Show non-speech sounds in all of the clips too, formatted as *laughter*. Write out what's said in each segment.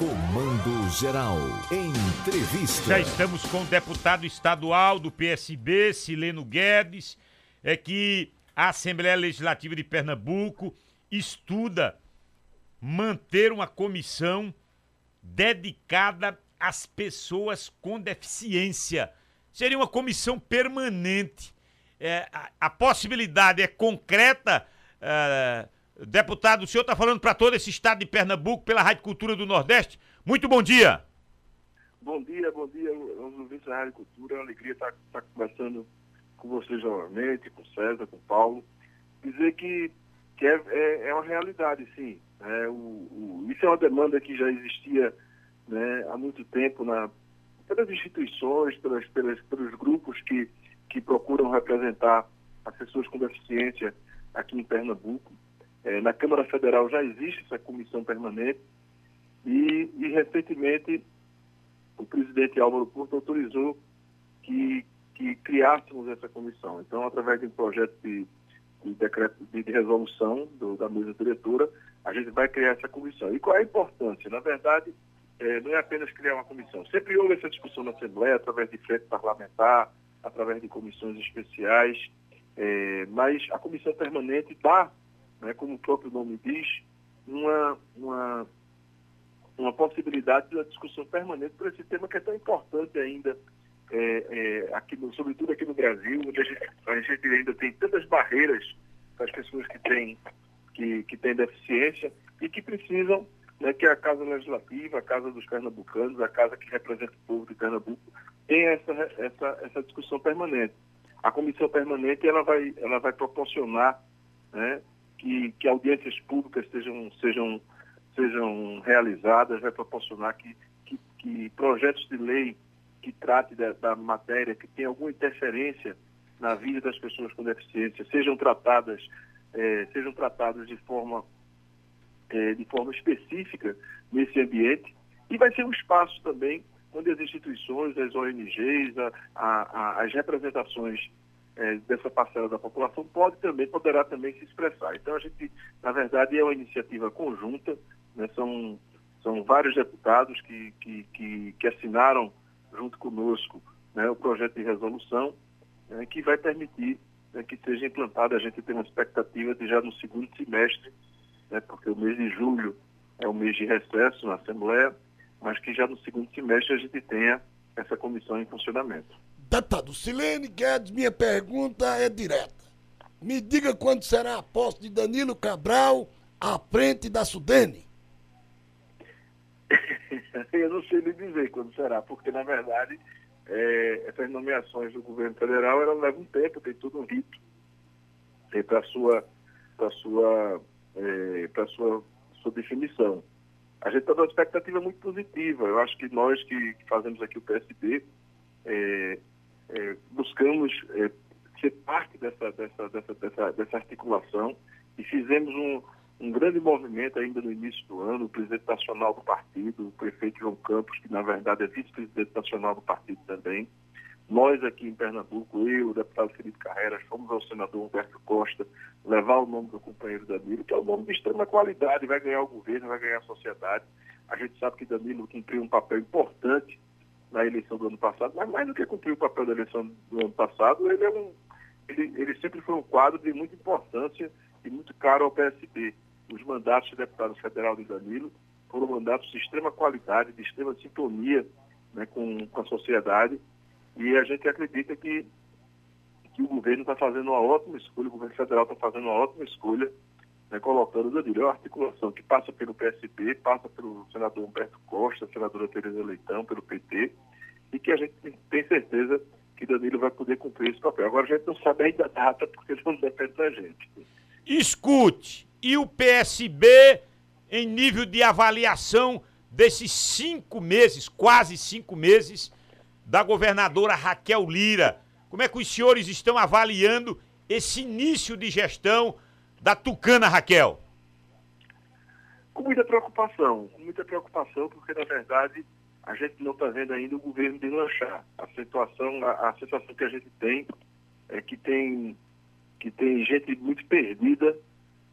Comando Geral. Entrevista. Já estamos com o deputado estadual do PSB, Sileno Guedes, é que a Assembleia Legislativa de Pernambuco estuda manter uma comissão dedicada às pessoas com deficiência. Seria uma comissão permanente. É, a, a, possibilidade é concreta. É, deputado, o senhor está falando para todo esse estado de Pernambuco pela Rádio Cultura do Nordeste. Muito bom dia. Bom dia, bom dia, aos ouvintes da Rádio Cultura. É uma alegria estar, estar conversando com vocês novamente, com César, com Paulo. Dizer que, que é, é, é uma realidade, sim. É, o, o, isso é uma demanda que já existia né, há muito tempo na, pelas instituições, pelas, pelas, pelos grupos que, que procuram representar as pessoas com deficiência aqui em Pernambuco. É, na Câmara Federal já existe essa comissão permanente e, e recentemente o presidente Álvaro Porto autorizou que, que criássemos essa comissão. Então, através de um projeto de, de decreto de, de resolução do, da mesa diretora, a gente vai criar essa comissão. E qual é a importância? Na verdade, é, não é apenas criar uma comissão. Sempre houve essa discussão na Assembleia, através de frente parlamentar, através de comissões especiais, é, mas a comissão permanente dá né, como o próprio nome diz, uma, uma, uma possibilidade de uma discussão permanente por esse tema que é tão importante ainda, é, é, aqui no, sobretudo aqui no Brasil, onde a gente, a gente ainda tem tantas barreiras para as pessoas que têm, que, que têm deficiência e que precisam né, que a Casa Legislativa, a Casa dos Pernambucanos, a Casa que representa o povo de Pernambuco, tenha essa, essa, essa discussão permanente. A comissão permanente ela vai, ela vai proporcionar né, que, que audiências públicas sejam, sejam, sejam realizadas, vai proporcionar que, que, que projetos de lei que trate da, da, matéria, que tenha alguma interferência na vida das pessoas com deficiência, sejam tratadas, eh, sejam tratadas de forma, eh, de forma específica nesse ambiente. E vai ser um espaço também onde as instituições, as ONGs, a, a, as representações é, dessa parcela da população pode também, poderá também se expressar. Então a gente, na verdade, é uma iniciativa conjunta, né, são, são vários deputados que, que, que, que assinaram junto conosco né, o projeto de resolução né, que vai permitir né, que seja implantado. A gente tem uma expectativa de já no segundo semestre, né, porque o mês de julho é o mês de recesso na Assembleia, mas que já no segundo semestre a gente tenha essa comissão em funcionamento. Deputado Silene Guedes, minha pergunta é direta. Me diga quando será a posse de Danilo Cabral à frente da Sudene. *laughs* Eu não sei lhe dizer quando será, porque na verdade é, essas nomeações do governo federal elas levam um tempo, tem tudo um rito. Tem para sua para sua é, para sua sua definição. A gente está numa expectativa muito positiva. Eu acho que nós que, fazemos aqui o PSB é, é, buscamos é, ser parte dessa, dessa, dessa, dessa, dessa articulação e fizemos um, um grande movimento ainda no início do ano, o presidente nacional do partido, o prefeito João Campos, que na verdade é vice-presidente nacional do partido também. Nós aqui em Pernambuco, eu, o deputado Felipe Carreira, fomos ao senador Humberto Costa levar o nome do companheiro Danilo, que é um nome de extrema qualidade, vai ganhar o governo, vai ganhar a sociedade. A gente sabe que Danilo cumpriu um papel importante na eleição do ano passado, mas mais do que cumprir o papel da eleição do ano passado, ele, é um, ele, ele sempre foi um quadro de muita importância e muito caro ao PSB. Os mandatos de deputado federal de Danilo foram mandatos de extrema qualidade, de extrema sintonia né, com, com a sociedade, e a gente acredita que, que o governo está fazendo uma ótima escolha, o governo federal está fazendo uma ótima escolha, né, colocando o Danilo. É uma articulação que passa pelo PSB, passa pelo senador Humberto Costa, senadora Tereza Leitão, pelo PT, e que a gente tem certeza que Danilo vai poder cumprir esse papel. Agora a gente não sabe ainda a data, porque não depende da gente. Escute, e o PSB, em nível de avaliação desses cinco meses, quase cinco meses, da governadora Raquel Lira, como é que os senhores estão avaliando esse início de gestão da Tucana, Raquel? Com muita preocupação, com muita preocupação, porque na verdade a gente não está vendo ainda o governo deslanchar. A situação, a, a que a gente tem é que tem, que tem gente muito perdida,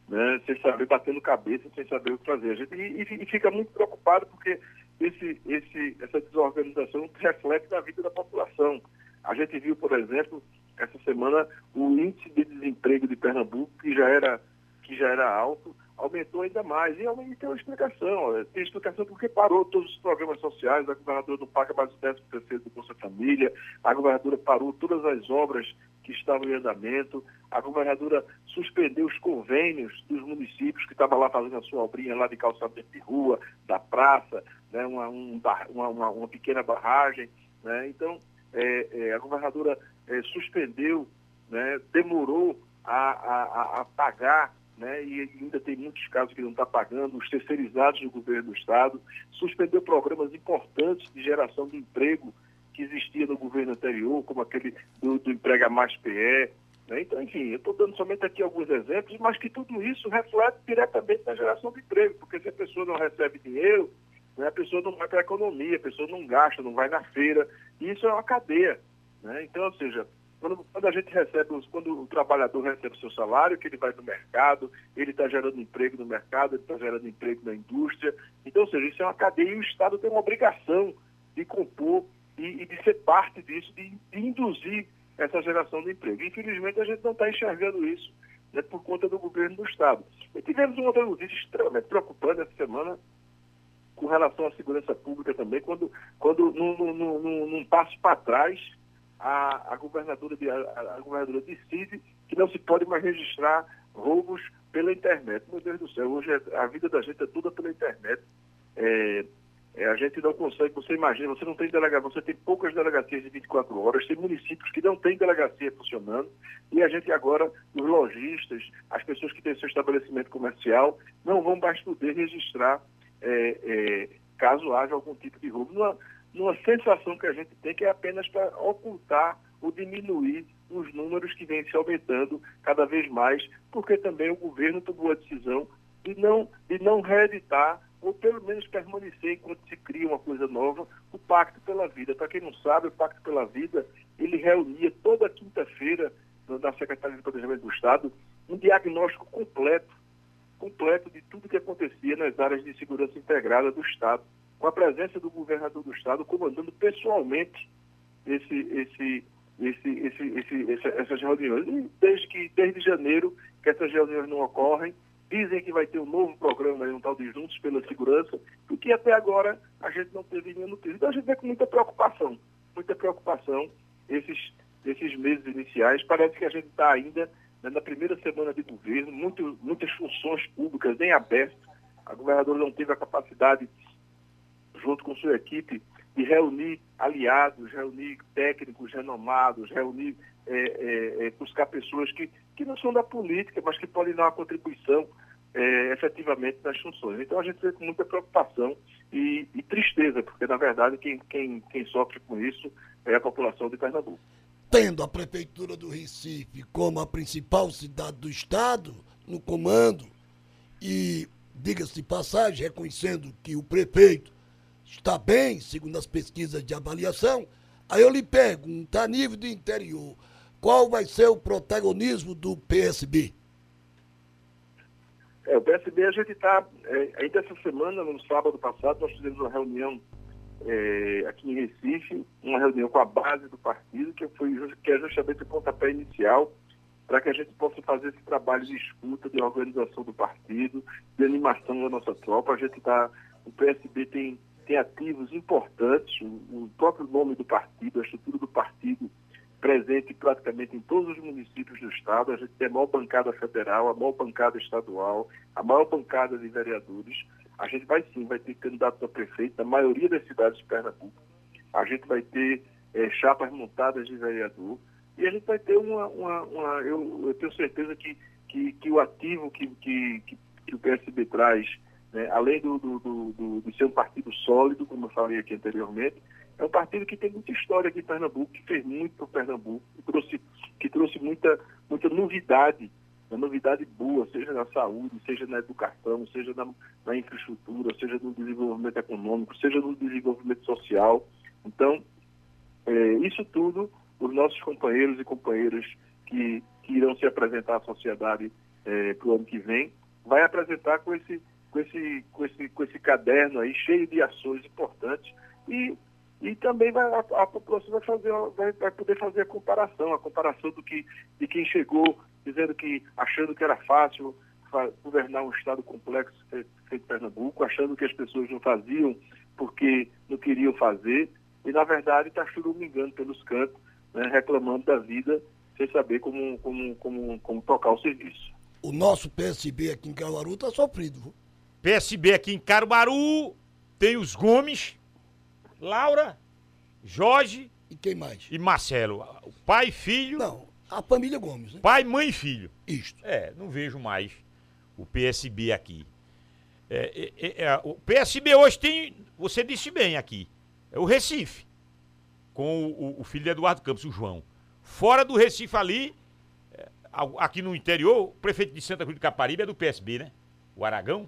né, sem saber, batendo cabeça, sem saber o que fazer. A gente, e, e fica muito preocupado porque esse, esse, essa desorganização reflete na vida da população. A gente viu, por exemplo, essa semana, o índice de desemprego de Pernambuco, que já era, que já era alto, aumentou ainda mais. E tem uma explicação. Tem explicação porque parou todos os programas sociais, a governadora não paga mais o 13 terceiro do Bolsa Família, a governadora parou todas as obras que estavam em andamento, a governadora suspendeu os convênios dos municípios que estavam lá fazendo a sua obrinha lá de calçamento de rua, da praça, né, uma, um, uma, uma, uma, pequena barragem. Né? Então, é, é, a governadora é, suspendeu, né, demorou a, a, a pagar né, e ainda tem muitos casos que não está pagando, os terceirizados do governo do Estado, suspendeu programas importantes de geração de emprego que existia no governo anterior, como aquele do, do Emprega Mais PE. Né? Então, enfim, eu estou dando somente aqui alguns exemplos, mas que tudo isso reflete diretamente na geração de emprego, porque se a pessoa não recebe dinheiro, né, a pessoa não vai para a economia, a pessoa não gasta, não vai na feira, e isso é uma cadeia. Né? Então, ou seja, quando, quando, a gente recebe, quando o trabalhador recebe o seu salário, que ele vai no mercado, ele está gerando emprego no mercado, ele está gerando emprego na indústria. Então, ou seja, isso é uma cadeia e o Estado tem uma obrigação de compor e, e de ser parte disso, de, de, induzir essa geração de emprego. Infelizmente, a gente não está enxergando isso né, por conta do governo do Estado. E tivemos uma outra notícia extremamente preocupante essa semana com relação à segurança pública também, quando, quando num passo para trás, a, a, governadora de, a, a, governadora decide que não se pode mais registrar roubos pela internet. Meu Deus do céu, hoje a vida da gente é toda pela internet. É, é, a gente não consegue, você imagina, você não tem delegacia, você tem poucas delegacias de 24 horas, tem municípios que não têm delegacia funcionando, e a gente agora, os lojistas, as pessoas que têm seu estabelecimento comercial, não vão mais poder registrar é, é, caso haja algum tipo de roubo. Numa, numa sensação que a gente tem que é apenas para ocultar ou diminuir os números que vêm se aumentando cada vez mais, porque também o governo tomou a decisão de não, de não reeditar ou pelo menos permanecer enquanto se cria uma coisa nova, o Pacto pela Vida. Para quem não sabe, o Pacto pela Vida, ele reunia toda quinta-feira na Secretaria de Planejamento do Estado um diagnóstico completo, completo de tudo que acontecia nas áreas de segurança integrada do Estado com a presença do governador do estado comandando pessoalmente esse, esse, esse, esse, esse, essas reuniões. Desde que desde janeiro que essas reuniões não ocorrem, dizem que vai ter um novo programa, um tal de Juntos pela Segurança, e que até agora a gente não teve nenhuma notícia. Então a gente vê com muita preocupação, muita preocupação esses, esses meses iniciais. Parece que a gente está ainda né, na primeira semana de governo, muito, muitas funções públicas nem abertas. A governadora não teve a capacidade junto com sua equipe, de reunir aliados, reunir técnicos renomados, reunir, é, é, é, buscar pessoas que, que não são da política, mas que podem dar uma contribuição é, efetivamente nas funções. Então a gente vê com muita preocupação e, e, tristeza, porque na verdade quem, quem, quem sofre com isso é a população de Pernambuco. Tendo a Prefeitura do Recife como a principal cidade do Estado no comando, e, diga-se de passagem, reconhecendo que o prefeito está bem, segundo as pesquisas de avaliação. Aí eu lhe pergunto, a nível do interior, qual vai ser o protagonismo do PSB? É, o PSB a gente está, é, ainda essa semana, no sábado passado, nós fizemos uma reunião é, aqui em Recife, uma reunião com a base do partido, que, foi, que é justamente o pontapé inicial para que a gente possa fazer esse trabalho de escuta, de organização do partido, de animação da nossa tropa. A gente está, o PSB tem tem ativos importantes, o, próprio nome do partido, a estrutura do partido presente praticamente em todos os municípios do estado. A gente tem a maior bancada federal, a maior bancada estadual, a maior bancada de vereadores. A gente vai sim, vai ter candidatos a prefeito na maioria das cidades de Pernambuco. A gente vai ter é, chapas montadas de vereador e a gente vai ter uma. uma, uma eu, eu, tenho certeza que, que, que o ativo que, que, que o PSB traz né? Além do, do, do, do, ser um partido sólido, como eu falei aqui anteriormente, é um partido que tem muita história aqui em Pernambuco, que fez muito para o Pernambuco, que trouxe, que trouxe muita, muita novidade, uma novidade boa, seja na saúde, seja na educação, seja na, na infraestrutura, seja no desenvolvimento econômico, seja no desenvolvimento social. Então, é, isso tudo, os nossos companheiros e companheiras que, que irão se apresentar à sociedade é, para o ano que vem, vai apresentar com esse com esse, com esse, com esse caderno aí, cheio de ações importantes, e, e também vai, a, a população vai, fazer, vai, vai poder fazer a comparação, a comparação do que, de quem chegou dizendo que, achando que era fácil governar um estado complexo feito Pernambuco, achando que as pessoas não faziam porque não queriam fazer, e na verdade está churumingando pelos cantos, né, reclamando da vida, sem saber como, como, como, como tocar o serviço. O nosso PSB aqui em Caruaru está sofrido. PSB aqui em Caruaru tem os Gomes, Laura, Jorge. E quem mais? E Marcelo. O pai e filho. Não, a família Gomes, né? Pai, mãe e filho. Isto. É, não vejo mais o PSB aqui. É, é, é, o PSB hoje tem, você disse bem aqui, é o Recife, com o, o, filho de Eduardo Campos, o João. Fora do Recife ali, é, aqui no interior, o prefeito de Santa Cruz de Caparibe é do PSB, né? O Aragão?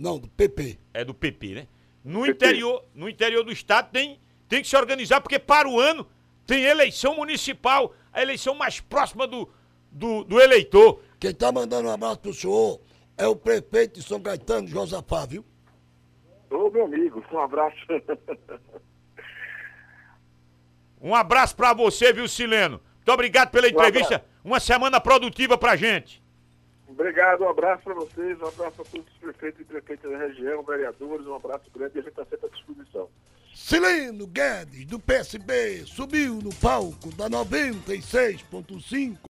Não, do PP. É do PP, né? No PP. interior, no interior do estado tem, tem que se organizar, porque para o ano tem eleição municipal, a eleição mais próxima do, do, do eleitor. Quem tá mandando um abraço pro senhor é o prefeito de São Caetano, Josafá, viu? Ô, meu amigo, um abraço. *laughs* um abraço para você, viu, Sileno? Muito obrigado pela entrevista. Um Uma semana produtiva pra gente. Obrigado, um abraço para vocês, um abraço a todos os prefeitos e prefeitas da região, vereadores, um abraço grande e a gente está sempre à disposição. Sileno Guedes, do PSB, subiu no palco da 96.5.